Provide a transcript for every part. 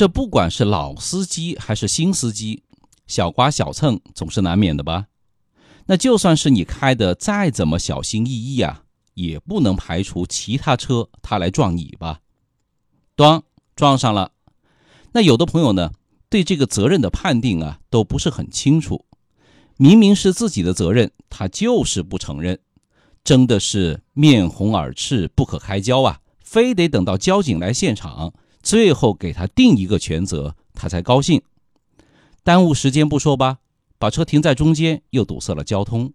这不管是老司机还是新司机，小刮小蹭总是难免的吧？那就算是你开的再怎么小心翼翼啊，也不能排除其他车他来撞你吧？咣，撞上了。那有的朋友呢，对这个责任的判定啊，都不是很清楚。明明是自己的责任，他就是不承认，真的是面红耳赤，不可开交啊！非得等到交警来现场，最后给他定一个全责，他才高兴。耽误时间不说吧，把车停在中间又堵塞了交通。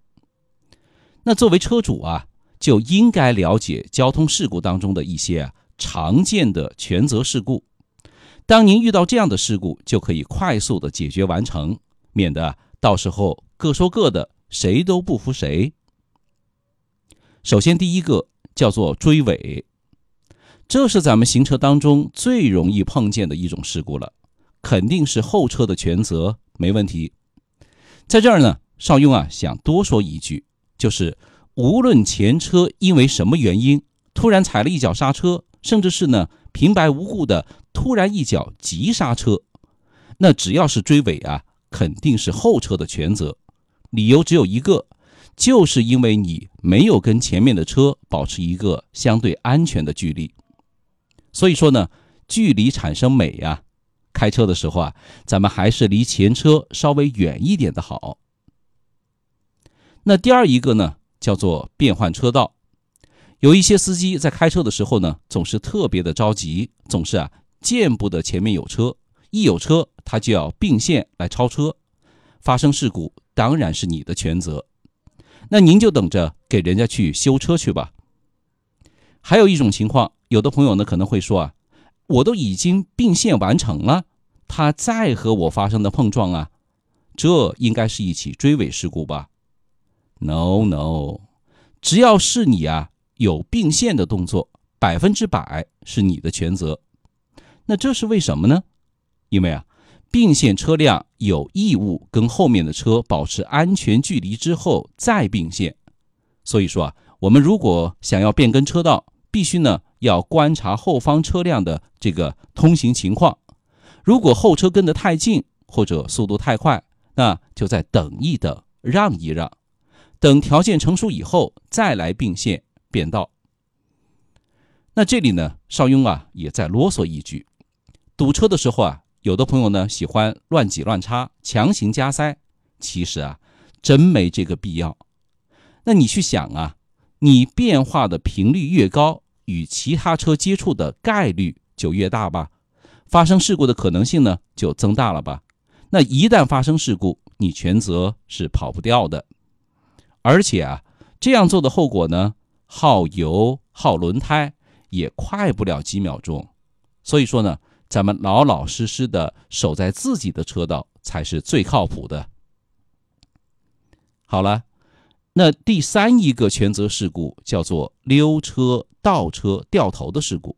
那作为车主啊，就应该了解交通事故当中的一些常见的全责事故。当您遇到这样的事故，就可以快速的解决完成，免得到时候各说各的，谁都不服谁。首先，第一个叫做追尾，这是咱们行车当中最容易碰见的一种事故了，肯定是后车的全责，没问题。在这儿呢，邵雍啊想多说一句，就是无论前车因为什么原因突然踩了一脚刹车，甚至是呢。平白无故的突然一脚急刹车，那只要是追尾啊，肯定是后车的全责。理由只有一个，就是因为你没有跟前面的车保持一个相对安全的距离。所以说呢，距离产生美呀。开车的时候啊，咱们还是离前车稍微远一点的好。那第二一个呢，叫做变换车道。有一些司机在开车的时候呢，总是特别的着急，总是啊见不得前面有车，一有车他就要并线来超车，发生事故当然是你的全责，那您就等着给人家去修车去吧。还有一种情况，有的朋友呢可能会说啊，我都已经并线完成了，他再和我发生的碰撞啊，这应该是一起追尾事故吧？No No，只要是你啊。有并线的动作，百分之百是你的全责。那这是为什么呢？因为啊，并线车辆有义务跟后面的车保持安全距离之后再并线。所以说啊，我们如果想要变更车道，必须呢要观察后方车辆的这个通行情况。如果后车跟得太近或者速度太快，那就再等一等，让一让，等条件成熟以后再来并线。变道。那这里呢，邵雍啊也在啰嗦一句：堵车的时候啊，有的朋友呢喜欢乱挤乱插，强行加塞，其实啊，真没这个必要。那你去想啊，你变化的频率越高，与其他车接触的概率就越大吧，发生事故的可能性呢就增大了吧。那一旦发生事故，你全责是跑不掉的。而且啊，这样做的后果呢？耗油、耗轮胎也快不了几秒钟，所以说呢，咱们老老实实的守在自己的车道才是最靠谱的。好了，那第三一个全责事故叫做溜车、倒车、掉头的事故，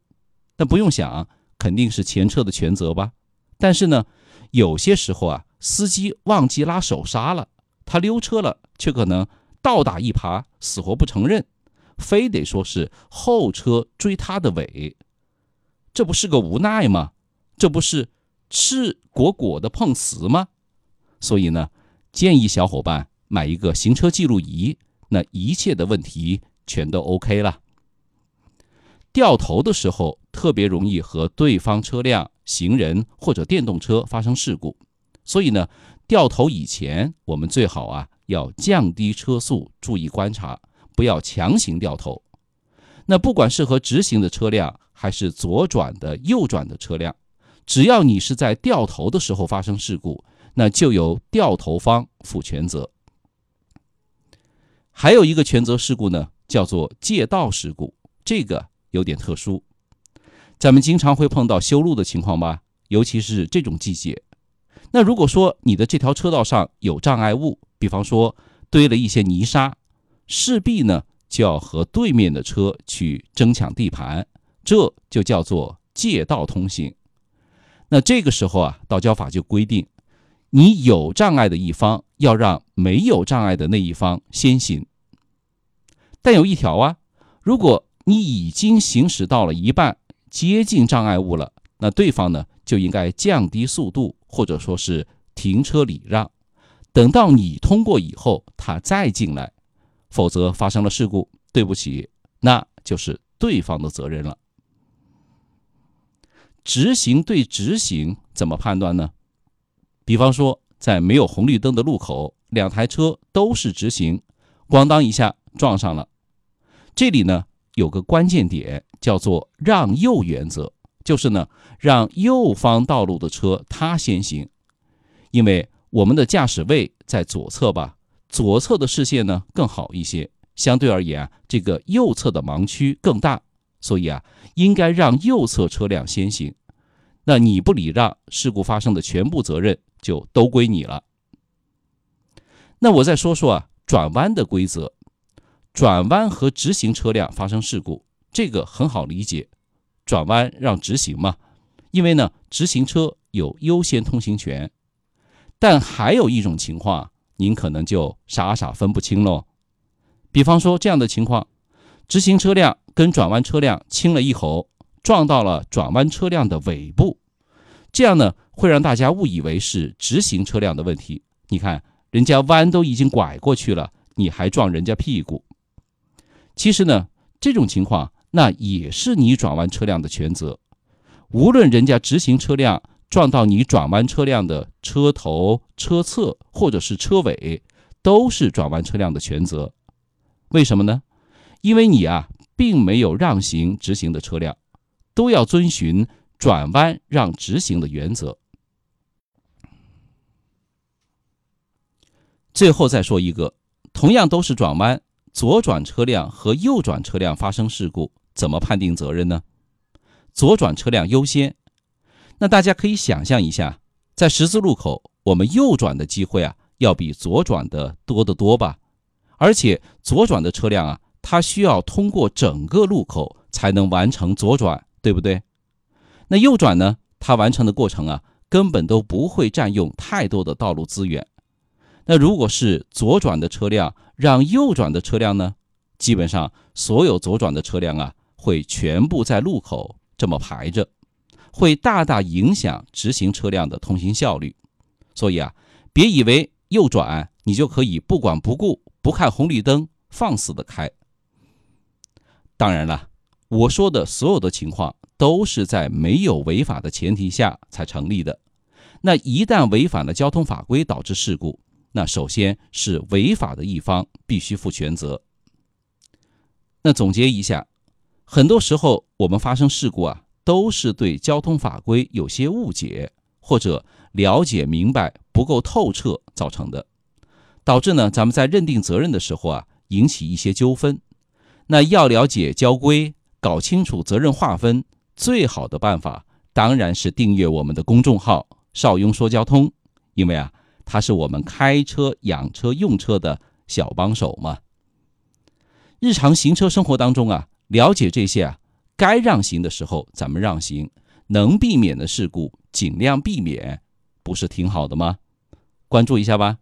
那不用想，肯定是前车的全责吧？但是呢，有些时候啊，司机忘记拉手刹了，他溜车了，却可能倒打一耙，死活不承认。非得说是后车追他的尾，这不是个无奈吗？这不是赤果果的碰瓷吗？所以呢，建议小伙伴买一个行车记录仪，那一切的问题全都 OK 了。掉头的时候特别容易和对方车辆、行人或者电动车发生事故，所以呢，掉头以前我们最好啊要降低车速，注意观察。不要强行掉头。那不管是和直行的车辆，还是左转的、右转的车辆，只要你是在掉头的时候发生事故，那就由掉头方负全责。还有一个全责事故呢，叫做借道事故，这个有点特殊。咱们经常会碰到修路的情况吧，尤其是这种季节。那如果说你的这条车道上有障碍物，比方说堆了一些泥沙。势必呢就要和对面的车去争抢地盘，这就叫做借道通行。那这个时候啊，道交法就规定，你有障碍的一方要让没有障碍的那一方先行。但有一条啊，如果你已经行驶到了一半，接近障碍物了，那对方呢就应该降低速度，或者说是停车礼让，等到你通过以后，他再进来。否则发生了事故，对不起，那就是对方的责任了。直行对直行怎么判断呢？比方说，在没有红绿灯的路口，两台车都是直行，咣当一下撞上了。这里呢有个关键点，叫做让右原则，就是呢让右方道路的车它先行，因为我们的驾驶位在左侧吧。左侧的视线呢更好一些，相对而言啊，这个右侧的盲区更大，所以啊，应该让右侧车辆先行。那你不礼让，事故发生的全部责任就都归你了。那我再说说啊，转弯的规则，转弯和直行车辆发生事故，这个很好理解，转弯让直行嘛，因为呢，直行车有优先通行权。但还有一种情况。您可能就傻傻分不清喽。比方说这样的情况，直行车辆跟转弯车辆亲了一口，撞到了转弯车辆的尾部，这样呢会让大家误以为是直行车辆的问题。你看，人家弯都已经拐过去了，你还撞人家屁股。其实呢，这种情况那也是你转弯车辆的全责，无论人家直行车辆。撞到你转弯车辆的车头、车侧或者是车尾，都是转弯车辆的全责。为什么呢？因为你啊，并没有让行直行的车辆，都要遵循转弯让直行的原则。最后再说一个，同样都是转弯，左转车辆和右转车辆发生事故，怎么判定责任呢？左转车辆优先。那大家可以想象一下，在十字路口，我们右转的机会啊，要比左转的多得多吧？而且左转的车辆啊，它需要通过整个路口才能完成左转，对不对？那右转呢，它完成的过程啊，根本都不会占用太多的道路资源。那如果是左转的车辆让右转的车辆呢，基本上所有左转的车辆啊，会全部在路口这么排着。会大大影响直行车辆的通行效率，所以啊，别以为右转你就可以不管不顾、不看红绿灯放肆的开。当然了，我说的所有的情况都是在没有违法的前提下才成立的。那一旦违反了交通法规导致事故，那首先是违法的一方必须负全责。那总结一下，很多时候我们发生事故啊。都是对交通法规有些误解，或者了解明白不够透彻造成的，导致呢咱们在认定责任的时候啊，引起一些纠纷。那要了解交规，搞清楚责任划分，最好的办法当然是订阅我们的公众号“邵雍说交通”，因为啊，它是我们开车、养车、用车的小帮手嘛。日常行车生活当中啊，了解这些啊。该让行的时候，咱们让行；能避免的事故，尽量避免，不是挺好的吗？关注一下吧。